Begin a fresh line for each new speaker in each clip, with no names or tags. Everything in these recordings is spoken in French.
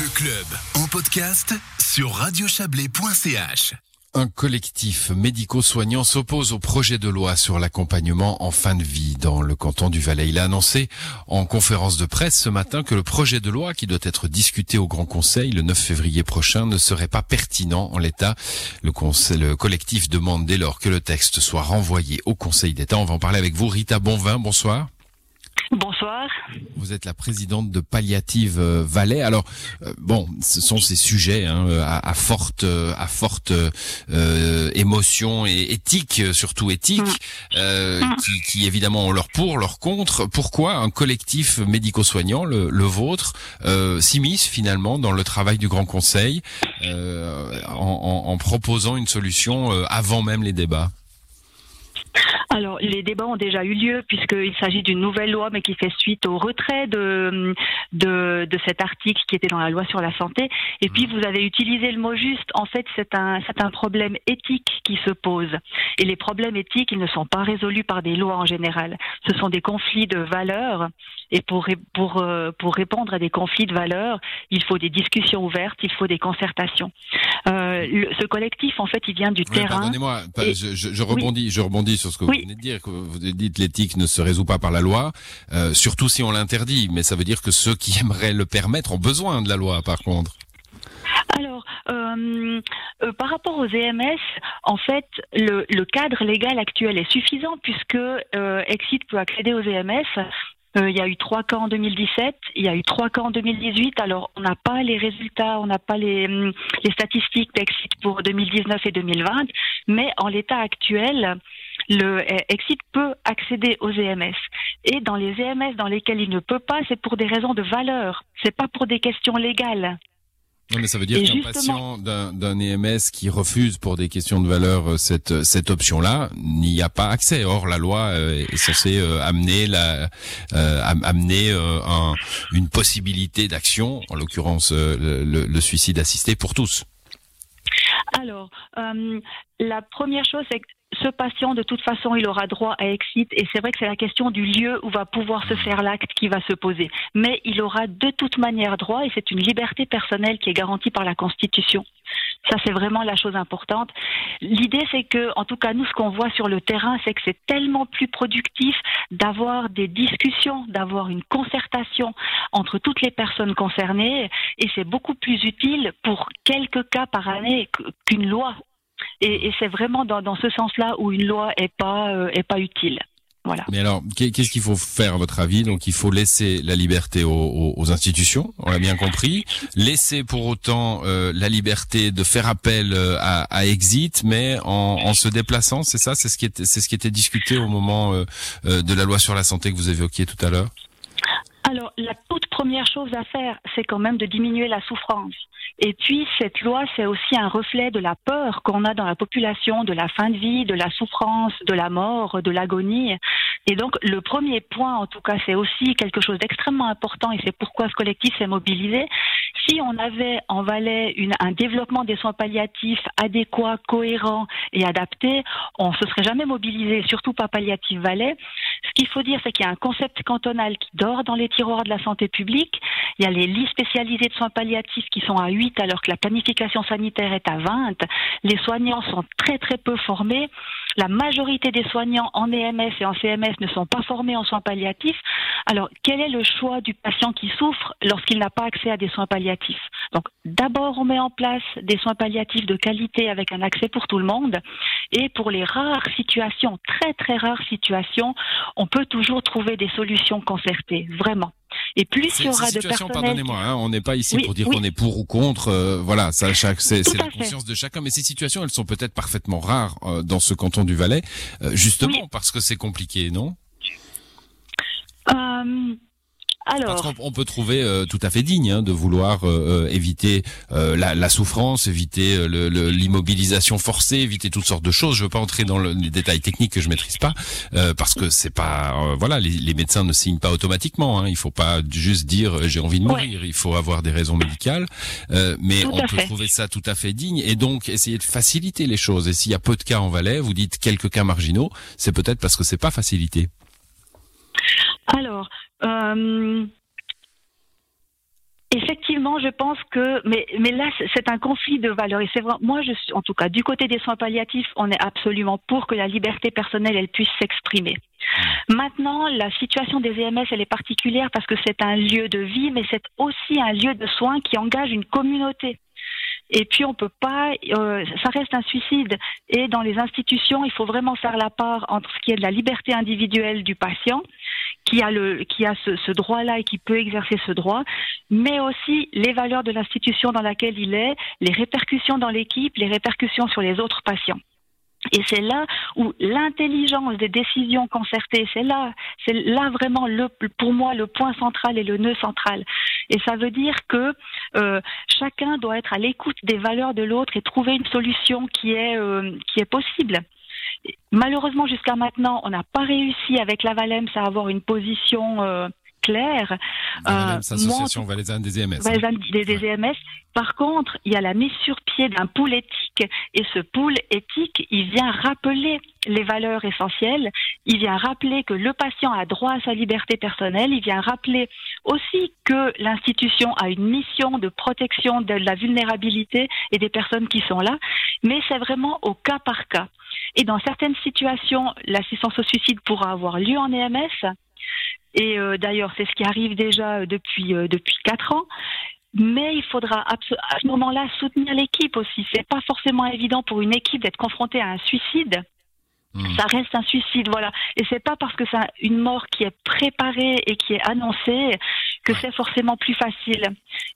Le club en podcast sur radiochablais.ch.
Un collectif médico-soignant s'oppose au projet de loi sur l'accompagnement en fin de vie dans le canton du Valais. Il a annoncé en conférence de presse ce matin que le projet de loi qui doit être discuté au Grand Conseil le 9 février prochain ne serait pas pertinent en l'état. Le, le collectif demande dès lors que le texte soit renvoyé au Conseil d'État. On va en parler avec vous. Rita Bonvin, bonsoir.
Bonsoir.
Vous êtes la présidente de Palliative euh, Valais. Alors, euh, bon, ce sont ces sujets hein, à, forte, à forte euh, émotion et éthique, surtout éthique, mm. mm. qui, qui, évidemment ont leur pour, leur contre. Pourquoi un collectif médico-soignant, le, le, vôtre, s'immisce finalement dans le travail du Grand Conseil en, en, en proposant une solution avant même les débats?
Alors, les débats ont déjà eu lieu puisqu'il s'agit d'une nouvelle loi, mais qui fait suite au retrait de, de, de, cet article qui était dans la loi sur la santé. Et puis, vous avez utilisé le mot juste. En fait, c'est un, c'est un problème éthique qui se pose. Et les problèmes éthiques, ils ne sont pas résolus par des lois en général. Ce sont des conflits de valeurs. Et pour, pour, euh, pour répondre à des conflits de valeurs, il faut des discussions ouvertes, il faut des concertations. Euh, ce collectif, en fait, il vient du terrain.
Pardonnez-moi, je, je, rebondis, je rebondis sur ce que vous venez de dire. Que vous dites l'éthique ne se résout pas par la loi, euh, surtout si on l'interdit. Mais ça veut dire que ceux qui aimeraient le permettre ont besoin de la loi, par contre.
Alors, euh, euh, par rapport aux EMS, en fait, le, le, cadre légal actuel est suffisant puisque euh, Exit peut accéder aux EMS euh, il y a eu trois cas en 2017, il y a eu trois cas en 2018. Alors, on n'a pas les résultats, on n'a pas les, hum, statistiques d'Exit pour 2019 et 2020, mais en l'état actuel, le eh, Exit peut accéder aux EMS. Et dans les EMS dans lesquels il ne peut pas, c'est pour des raisons de valeur. C'est pas pour des questions légales.
Non, mais ça veut dire qu'un patient d'un EMS qui refuse pour des questions de valeur euh, cette, cette option-là n'y a pas accès. Or, la loi euh, est censée euh, amener, la, amener un, une possibilité d'action, en l'occurrence le, le, suicide assisté pour tous.
Alors, la première chose, c'est que ce patient, de toute façon, il aura droit à exit. Et c'est vrai que c'est la question du lieu où va pouvoir se faire l'acte qui va se poser. Mais il aura de toute manière droit, et c'est une liberté personnelle qui est garantie par la Constitution. Ça, c'est vraiment la chose importante. L'idée, c'est que, en tout cas, nous, ce qu'on voit sur le terrain, c'est que c'est tellement plus productif d'avoir des discussions, d'avoir une concertation entre toutes les personnes concernées, et c'est beaucoup plus utile pour quelques cas par année qu'une loi et, et c'est vraiment dans, dans ce sens-là où une loi est pas euh, est pas utile. Voilà.
Mais alors, qu'est-ce qu'il faut faire à votre avis? Donc, il faut laisser la liberté aux, aux, institutions, on l'a bien compris. Laisser pour autant euh, la liberté de faire appel euh, à, à Exit, mais en, en se déplaçant, c'est ça? C'est ce qui était, c'est ce qui était discuté au moment euh, de la loi sur la santé que vous évoquiez tout à l'heure?
Alors, la toute première chose à faire, c'est quand même de diminuer la souffrance. Et puis, cette loi, c'est aussi un reflet de la peur qu'on a dans la population, de la fin de vie, de la souffrance, de la mort, de l'agonie. Et donc, le premier point, en tout cas, c'est aussi quelque chose d'extrêmement important, et c'est pourquoi ce collectif s'est mobilisé. Si on avait en Valais un développement des soins palliatifs adéquat, cohérent et adapté, on se serait jamais mobilisé, surtout pas palliatif Valais. Qu'il faut dire, c'est qu'il y a un concept cantonal qui dort dans les tiroirs de la santé publique. Il y a les lits spécialisés de soins palliatifs qui sont à 8 alors que la planification sanitaire est à 20. Les soignants sont très très peu formés. La majorité des soignants en EMS et en CMS ne sont pas formés en soins palliatifs. Alors, quel est le choix du patient qui souffre lorsqu'il n'a pas accès à des soins palliatifs? Donc, d'abord, on met en place des soins palliatifs de qualité avec un accès pour tout le monde. Et pour les rares situations, très très rares situations, on peut toujours trouver des solutions concertées, vraiment. Et plus il y aura de personnel...
Pardonnez-moi, hein, on n'est pas ici pour dire qu'on est pour ou contre. Euh, voilà, ça, chaque, c'est, la conscience de chacun. Mais ces situations, elles sont peut-être parfaitement rares euh, dans ce canton du Valais, euh, justement parce que c'est compliqué, non?
Alors,
Parce qu'on peut trouver euh, tout à fait digne hein, de vouloir euh, euh, éviter la, souffrance, éviter l'immobilisation forcée, éviter toutes sortes de choses. Je veux pas entrer dans les détails techniques que je maîtrise pas, parce que c'est pas voilà, les, médecins ne signent pas automatiquement. Hein, il faut pas juste dire j'ai envie de mourir. Il faut avoir des raisons médicales, mais on peut trouver ça tout à fait digne et donc essayer de faciliter les choses. Et s'il y a peu de cas en Valais, vous dites quelques cas marginaux, c'est peut-être parce que c'est pas facilité.
Alors, euh, Effectivement, je pense que, mais, mais là, c'est un conflit de valeurs. Et c'est vrai, moi, je suis, en tout cas, du côté des soins palliatifs, on est absolument pour que la liberté personnelle, elle puisse s'exprimer. Mmh. Maintenant, la situation des EMS, elle est particulière parce que c'est un lieu de vie, mais c'est aussi un lieu de soins qui engage une communauté. Et puis on peut pas, euh, ça reste un suicide. Et dans les institutions, il faut vraiment faire la part entre ce qui est de la liberté individuelle du patient, qui a le, qui a ce, ce droit-là et qui peut exercer ce droit, mais aussi les valeurs de l'institution dans laquelle il est, les répercussions dans l'équipe, les répercussions sur les autres patients. Et c'est là où l'intelligence des décisions concertées, c'est là, c'est là vraiment le, pour moi le point central et le nœud central. Et ça veut dire que euh, chacun doit être à l'écoute des valeurs de l'autre et trouver une solution qui est euh, qui est possible. Malheureusement, jusqu'à maintenant, on n'a pas réussi avec la Valem à avoir une position euh, claire.
Euh, association valaisanne des EMS.
Valaisanne des, des EMS. Par contre, il y a la mise sur pied d'un pool éthique et ce pool éthique, il vient rappeler les valeurs essentielles, il vient rappeler que le patient a droit à sa liberté personnelle, il vient rappeler aussi que l'institution a une mission de protection de la vulnérabilité et des personnes qui sont là, mais c'est vraiment au cas par cas. Et dans certaines situations, l'assistance au suicide pourra avoir lieu en EMS, et euh, d'ailleurs, c'est ce qui arrive déjà depuis euh, depuis quatre ans. Mais il faudra à ce moment-là soutenir l'équipe aussi. C'est pas forcément évident pour une équipe d'être confrontée à un suicide. Hmm. Ça reste un suicide, voilà. Et c'est pas parce que c'est une mort qui est préparée et qui est annoncée que c'est forcément plus facile.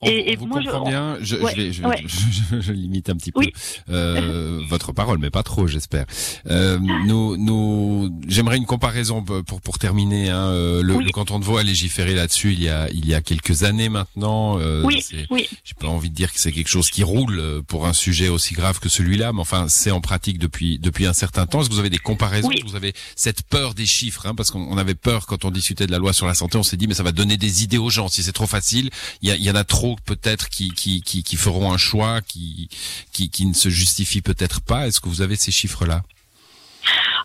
et, et vous moi, je, bien, je, je, je, je, limite un petit peu euh, votre parole, mais pas trop, j'espère. Euh, nous, nous, j'aimerais une comparaison pour pour terminer. Hein, euh, le, le, canton de Vaud a légiféré là-dessus il y a il y a quelques années maintenant.
Euh, oui, oui.
J'ai pas envie de dire que c'est quelque chose qui roule euh, pour un sujet aussi grave que celui-là, mais enfin c'est en pratique depuis depuis un certain temps. Est-ce que vous avez des comparaisons? Vous avez cette peur des chiffres, hein, parce qu'on avait peur quand on discutait de la loi sur la santé, on s'est dit mais ça va donner des idées aux gens si c'est trop facile. Il y, y, en a trop peut-être qui, qui, qui, qui, feront un choix qui, qui, qui ne se justifie peut-être pas. Est-ce que vous avez ces chiffres-là?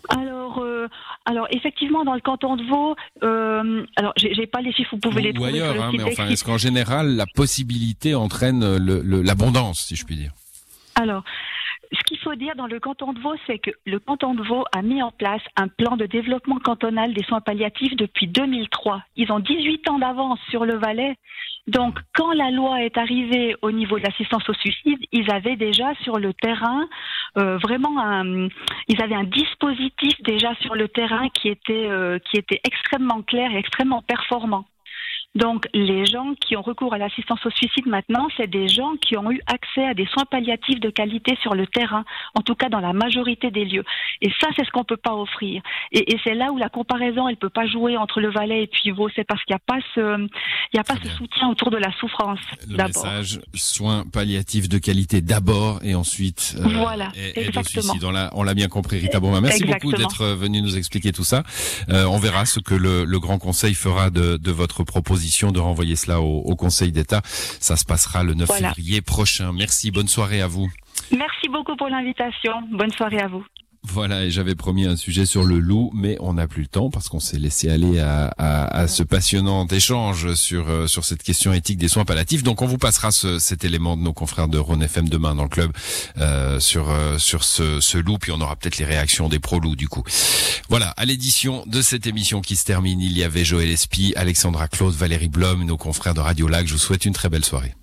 Alors, euh, alors effectivement, dans le canton de Vaud, euh, alors j'ai pas les chiffres, vous pouvez les trouver.
ailleurs, hein, mais enfin, est-ce qu'en général, la possibilité entraîne l'abondance, si je puis dire?
Alors, ce qu'il faut dire dans le canton de Vaud, c'est que le canton de Vaud a mis en place un plan de développement cantonal des soins palliatifs depuis 2003. Ils ont 18 ans d'avance sur le Valais. Donc, quand la loi est arrivée au niveau de l'assistance au suicide, ils avaient déjà sur le terrain euh, vraiment un, ils avaient un dispositif déjà sur le terrain qui était euh, qui était extrêmement clair et extrêmement performant. Donc les gens qui ont recours à l'assistance au suicide maintenant, c'est des gens qui ont eu accès à des soins palliatifs de qualité sur le terrain, en tout cas dans la majorité des lieux. Et ça, c'est ce qu'on peut pas offrir. Et, et c'est là où la comparaison, elle peut pas jouer entre le Valais et puis Vaud, c'est parce qu'il n'y a pas ce, il y a pas ce soutien autour de la souffrance.
Le message soins palliatifs de qualité d'abord et ensuite
euh, voilà, exactement.
On l'a, on l'a bien compris, Rita Bon, Merci beaucoup d'être venu nous expliquer tout ça. Euh, on verra ce que le, le Grand Conseil fera de, de votre proposition de renvoyer cela au, Conseil d'État. Ça se passera le 9 février prochain. Merci, bonne soirée à vous.
Merci beaucoup pour l'invitation. Bonne soirée à vous.
Voilà, et j'avais promis un sujet sur le loup, mais on n'a plus le temps parce qu'on s'est laissé aller à, à, ce passionnant échange sur euh, sur cette question éthique des soins palliatifs. Donc on vous passera ce, cet élément de nos confrères de Rhône FM demain dans le club euh, sur euh, sur ce, ce loup, puis on aura peut-être les réactions des pro loups du coup. Voilà, à l'édition de cette émission qui se termine, il y avait Joël Espy, Alexandra Claude, Valérie Blom, nos confrères de Radio Lac. Je vous souhaite une très belle soirée.